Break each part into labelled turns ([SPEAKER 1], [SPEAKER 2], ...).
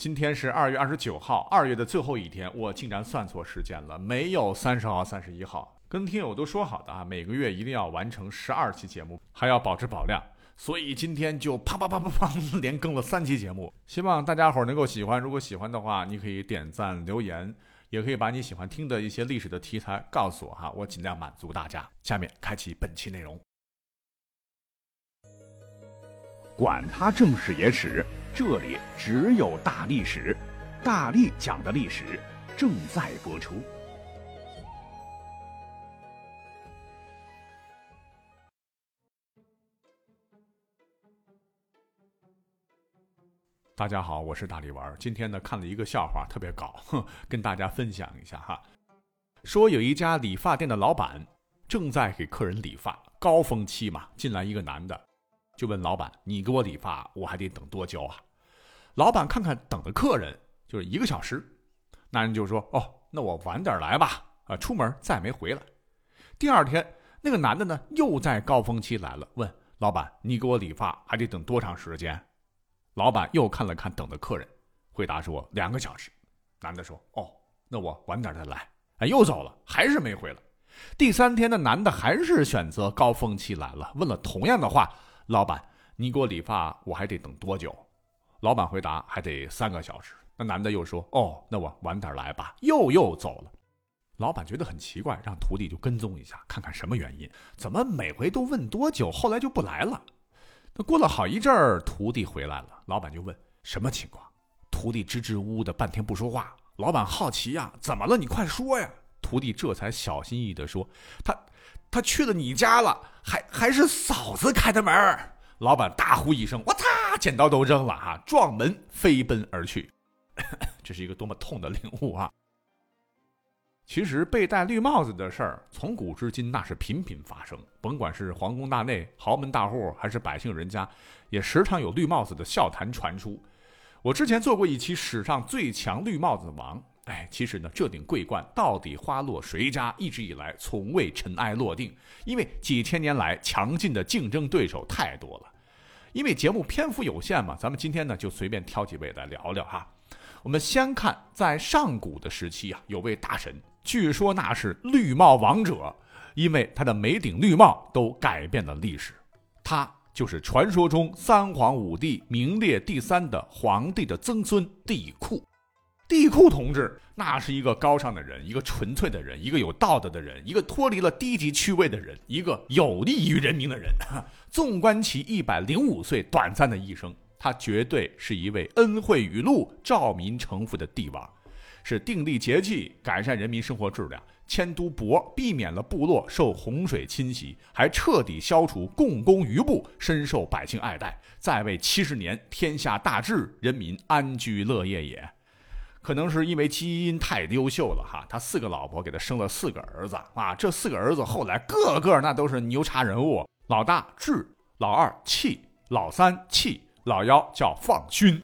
[SPEAKER 1] 今天是二月二十九号，二月的最后一天，我竟然算错时间了，没有三十号、三十一号。跟听友都说好的啊，每个月一定要完成十二期节目，还要保质保量，所以今天就啪啪啪啪啪连更了三期节目。希望大家伙能够喜欢，如果喜欢的话，你可以点赞留言，也可以把你喜欢听的一些历史的题材告诉我哈，我尽量满足大家。下面开启本期内容，
[SPEAKER 2] 管他正史野史。这里只有大历史，大力讲的历史正在播出。
[SPEAKER 1] 大家好，我是大力丸。今天呢，看了一个笑话，特别搞，哼，跟大家分享一下哈。说有一家理发店的老板正在给客人理发，高峰期嘛，进来一个男的。就问老板：“你给我理发，我还得等多久啊？”老板看看等的客人就是一个小时，男人就说：“哦，那我晚点来吧。”啊，出门再没回来。第二天，那个男的呢又在高峰期来了，问老板：“你给我理发还得等多长时间？”老板又看了看等的客人，回答说：“两个小时。”男的说：“哦，那我晚点再来。”哎，又走了，还是没回来。第三天的男的还是选择高峰期来了，问了同样的话。老板，你给我理发，我还得等多久？老板回答：还得三个小时。那男的又说：哦，那我晚点来吧。又又走了。老板觉得很奇怪，让徒弟就跟踪一下，看看什么原因。怎么每回都问多久，后来就不来了？那过了好一阵儿，徒弟回来了，老板就问什么情况？徒弟支支吾吾的半天不说话。老板好奇呀，怎么了？你快说呀！徒弟这才小心翼翼地说：他。他去了你家了，还还是嫂子开的门老板大呼一声：“我擦！”剪刀都扔了哈，撞门飞奔而去。这是一个多么痛的领悟啊！其实被戴绿帽子的事儿，从古至今那是频频发生。甭管是皇宫大内、豪门大户，还是百姓人家，也时常有绿帽子的笑谈传出。我之前做过一期史上最强绿帽子王。哎，其实呢，这顶桂冠到底花落谁家，一直以来从未尘埃落定，因为几千年来强劲的竞争对手太多了。因为节目篇幅有限嘛，咱们今天呢就随便挑几位来聊聊哈。我们先看在上古的时期啊，有位大神，据说那是绿帽王者，因为他的每顶绿帽都改变了历史。他就是传说中三皇五帝名列第三的皇帝的曾孙帝喾。帝库同志，那是一个高尚的人，一个纯粹的人，一个有道德的人，一个脱离了低级趣味的人，一个有利于人民的人。纵观其一百零五岁短暂的一生，他绝对是一位恩惠雨露、照民成福的帝王，是订立节气、改善人民生活质量、迁都亳，避免了部落受洪水侵袭，还彻底消除共工余部，深受百姓爱戴。在位七十年，天下大治，人民安居乐业也。可能是因为基因太优秀了哈，他四个老婆给他生了四个儿子啊，这四个儿子后来个个那都是牛叉人物，老大智，老二气，老三气，老幺叫放勋。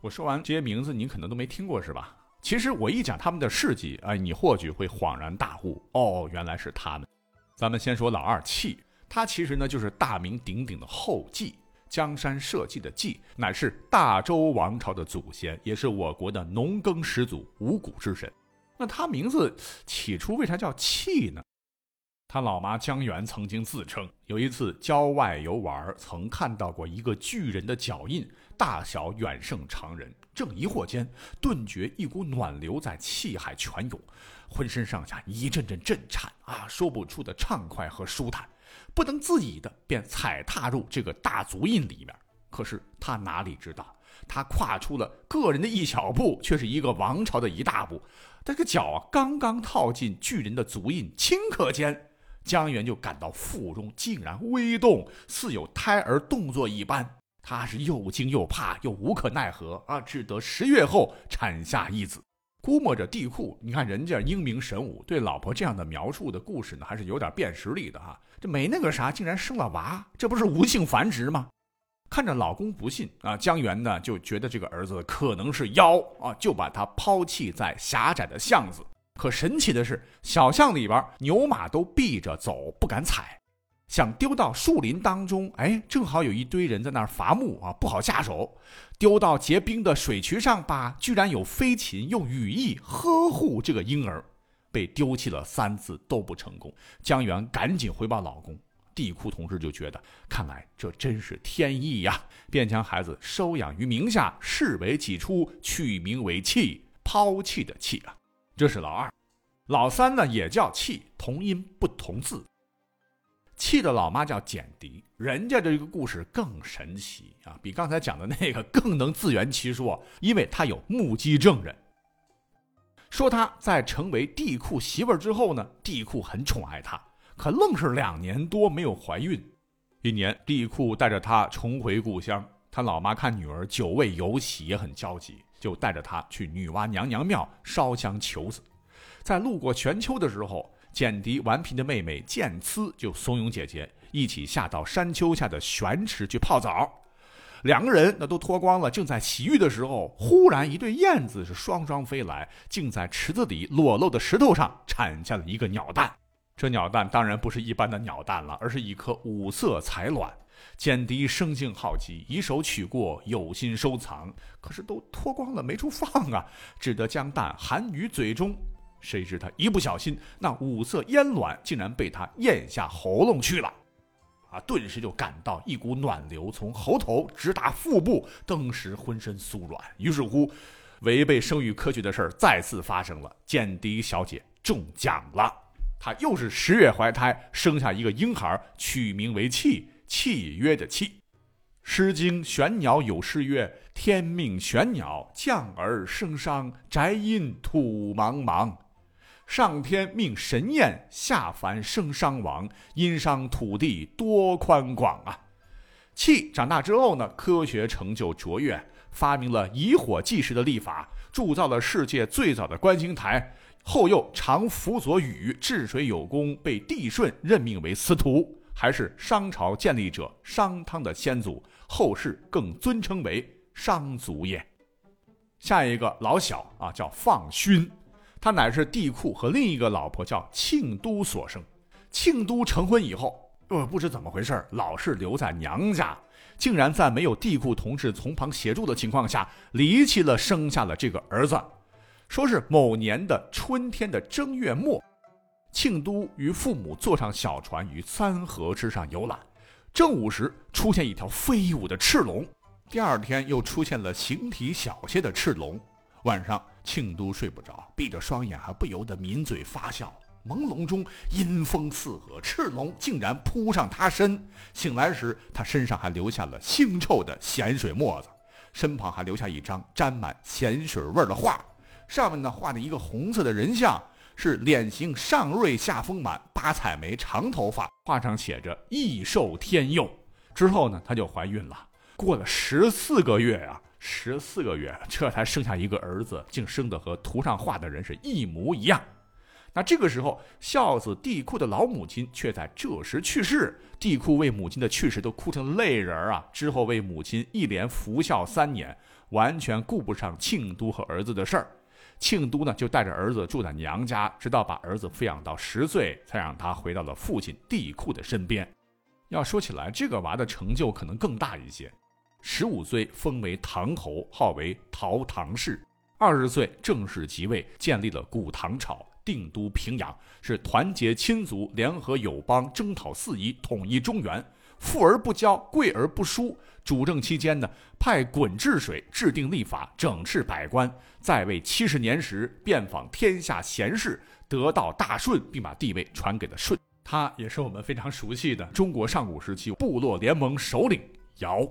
[SPEAKER 1] 我说完这些名字，你可能都没听过是吧？其实我一讲他们的事迹，哎，你或许会恍然大悟，哦，原来是他们。咱们先说老二气，他其实呢就是大名鼎鼎的后稷。江山社稷的稷，乃是大周王朝的祖先，也是我国的农耕始祖、五谷之神。那他名字起初为啥叫契呢？他老妈江源曾经自称，有一次郊外游玩，曾看到过一个巨人的脚印，大小远胜常人。正疑惑间，顿觉一股暖流在气海泉涌，浑身上下一阵阵震颤啊，说不出的畅快和舒坦。不能自已的便踩踏入这个大足印里面，可是他哪里知道，他跨出了个人的一小步，却是一个王朝的一大步。这个脚啊，刚刚套进巨人的足印顷刻间，江源就感到腹中竟然微动，似有胎儿动作一般。他是又惊又怕又无可奈何啊，只得十月后产下一子。估摸着地库，你看人家英明神武，对老婆这样的描述的故事呢，还是有点辨识力的哈。这没那个啥，竟然生了娃，这不是无性繁殖吗？看着老公不信啊，江源呢就觉得这个儿子可能是妖啊，就把他抛弃在狭窄的巷子。可神奇的是，小巷里边牛马都避着走，不敢踩。想丢到树林当中，哎，正好有一堆人在那儿伐木啊，不好下手。丢到结冰的水渠上吧，居然有飞禽用羽翼呵护这个婴儿，被丢弃了三次都不成功。江源赶紧回报老公，地库同志就觉得，看来这真是天意呀，便将孩子收养于名下，视为己出，取名为弃，抛弃的弃啊。这是老二，老三呢也叫弃，同音不同字。气的老妈叫简狄，人家这个故事更神奇啊，比刚才讲的那个更能自圆其说，因为他有目击证人。说他在成为地库媳妇儿之后呢，地库很宠爱她，可愣是两年多没有怀孕。一年，地库带着她重回故乡，他老妈看女儿久未有喜，也很焦急，就带着她去女娲娘娘庙烧香求子。在路过玄丘的时候。简狄顽皮的妹妹剑疵就怂恿姐姐一起下到山丘下的玄池去泡澡，两个人那都脱光了，正在洗浴的时候，忽然一对燕子是双双飞来，竟在池子里裸露的石头上产下了一个鸟蛋。这鸟蛋当然不是一般的鸟蛋了，而是一颗五色彩卵。简狄生性好奇，以手取过，有心收藏，可是都脱光了，没处放啊，只得将蛋含于嘴中。谁知他一不小心，那五色烟卵竟然被他咽下喉咙去了，啊！顿时就感到一股暖流从喉头直达腹部，登时浑身酥软。于是乎，违背生育科学的事儿再次发生了，简狄小姐中奖了。她又是十月怀胎，生下一个婴孩，取名为契，契约的契。《诗经·玄鸟》有诗曰：“天命玄鸟，降而生商，宅阴土茫茫。”上天命神燕，下凡生商王，殷商土地多宽广啊！契长大之后呢，科学成就卓越，发明了以火计时的历法，铸造了世界最早的观星台。后又常辅佐禹治水有功，被帝舜任命为司徒，还是商朝建立者商汤的先祖，后世更尊称为商祖也。下一个老小啊，叫放勋。他乃是帝库和另一个老婆叫庆都所生。庆都成婚以后，呃，不知怎么回事，老是留在娘家，竟然在没有帝库同志从旁协助的情况下，离奇了生下了这个儿子。说是某年的春天的正月末，庆都与父母坐上小船于三河之上游览，正午时出现一条飞舞的赤龙，第二天又出现了形体小些的赤龙。晚上，庆都睡不着，闭着双眼，还不由得抿嘴发笑。朦胧中，阴风四合，赤龙竟然扑上他身。醒来时，他身上还留下了腥臭的咸水沫子，身旁还留下一张沾满咸水味的画，上面呢画的一个红色的人像，是脸型上锐下丰满，八彩眉，长头发，画上写着“益寿天佑”。之后呢，她就怀孕了，过了十四个月呀。十四个月，这才生下一个儿子，竟生得和图上画的人是一模一样。那这个时候，孝子帝库的老母亲却在这时去世。帝库为母亲的去世都哭成泪人啊！之后为母亲一连服孝三年，完全顾不上庆都和儿子的事儿。庆都呢，就带着儿子住在娘家，直到把儿子抚养到十岁，才让他回到了父亲帝库的身边。要说起来，这个娃的成就可能更大一些。十五岁封为唐侯，号为陶唐氏。二十岁正式即位，建立了古唐朝，定都平阳，是团结亲族、联合友邦、征讨四夷、统一中原。富而不骄，贵而不疏。主政期间呢，派鲧治水，制定历法，整治百官。在位七十年时，遍访天下贤士，得到大顺，并把地位传给了舜。他也是我们非常熟悉的中国上古时期部落联盟首领尧。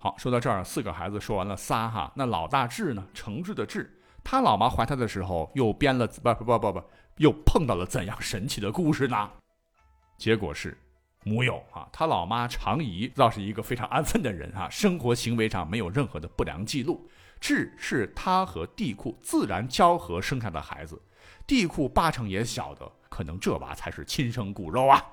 [SPEAKER 1] 好，说到这儿，四个孩子说完了仨哈，那老大智呢？诚挚的智，他老妈怀他的时候又编了不不不不不，又碰到了怎样神奇的故事呢？结果是，木有啊，他老妈常仪倒是一个非常安分的人哈，生活行为上没有任何的不良记录。智是他和地库自然交合生下的孩子，地库八成也晓得，可能这娃才是亲生骨肉啊。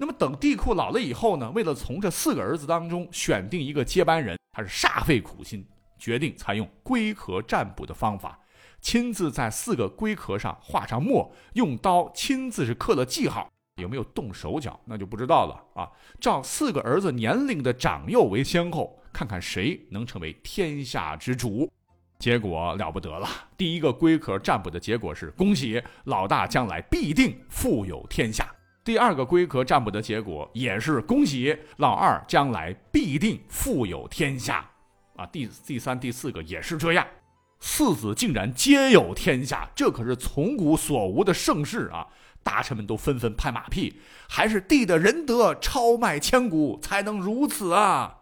[SPEAKER 1] 那么等帝库老了以后呢？为了从这四个儿子当中选定一个接班人，他是煞费苦心，决定采用龟壳占卜的方法，亲自在四个龟壳上画上墨，用刀亲自是刻了记号，有没有动手脚，那就不知道了啊。照四个儿子年龄的长幼为先后，看看谁能成为天下之主。结果了不得了，第一个龟壳占卜的结果是恭喜老大将来必定富有天下。第二个龟壳占卜的结果也是恭喜老二将来必定富有天下。啊，第第三、第四个也是这样，四子竟然皆有天下，这可是从古所无的盛世啊！大臣们都纷纷拍马屁，还是帝的仁德超迈千古，才能如此啊！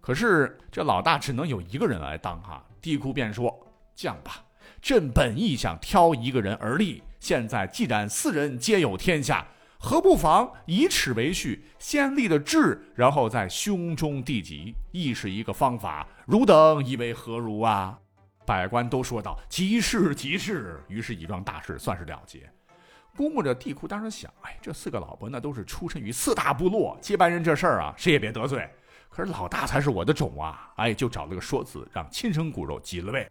[SPEAKER 1] 可是这老大只能有一个人来当哈，帝喾便说：“这样吧，朕本意想挑一个人而立，现在既然四人皆有天下，何不妨以此为序，先立的志，然后再兄终弟及，亦是一个方法。汝等以为何如啊？”百官都说道：“即是，即是。”于是，乙状大事算是了结。估摸着帝库当时想：“哎，这四个老婆那都是出身于四大部落，接班人这事儿啊，谁也别得罪。可是老大才是我的种啊！哎，就找了个说辞，让亲生骨肉继了位。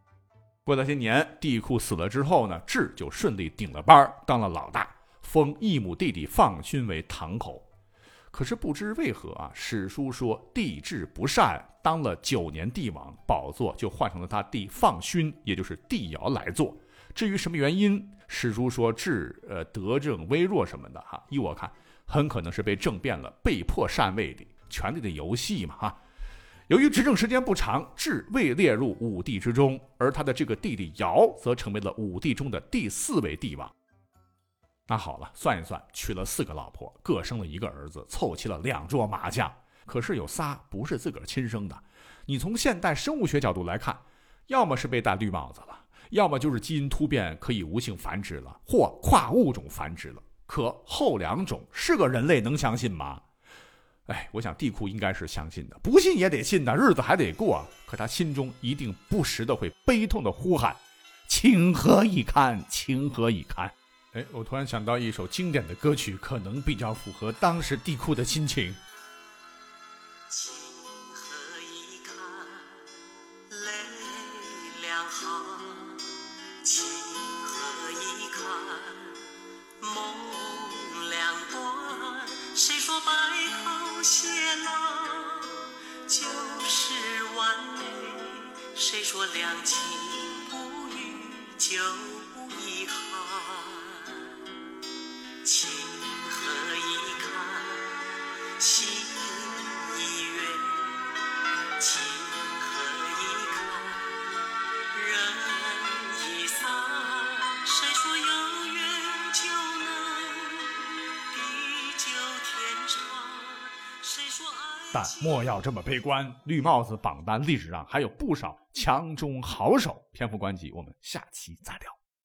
[SPEAKER 1] 过了些年，帝库死了之后呢，智就顺利顶了班，当了老大，封异母弟弟放勋为堂口。可是不知为何啊，史书说帝制不善，当了九年帝王，宝座就换成了他弟放勋，也就是帝尧来做。至于什么原因，史书说治呃德政微弱什么的哈，依我看，很可能是被政变了，被迫禅位的。权力的游戏嘛，哈。由于执政时间不长，治未列入五帝之中，而他的这个弟弟尧则成为了五帝中的第四位帝王。那好了，算一算，娶了四个老婆，各生了一个儿子，凑齐了两桌麻将。可是有仨不是自个儿亲生的。你从现代生物学角度来看，要么是被戴绿帽子了，要么就是基因突变可以无性繁殖了，或跨物种繁殖了。可后两种是个人类能相信吗？哎，我想帝喾应该是相信的，不信也得信的，日子还得过。可他心中一定不时的会悲痛的呼喊：“情何以堪，情何以堪！”哎，我突然想到一首经典的歌曲，可能比较符合当时帝喾的心情。
[SPEAKER 3] 情何以堪，泪两行；情何以堪，梦两断。谁说白头偕老就是完美？谁说两情不渝就情，
[SPEAKER 1] 但莫要这么悲观，绿帽子榜单历史上还有不少强中好手。篇幅关集，我们下期再。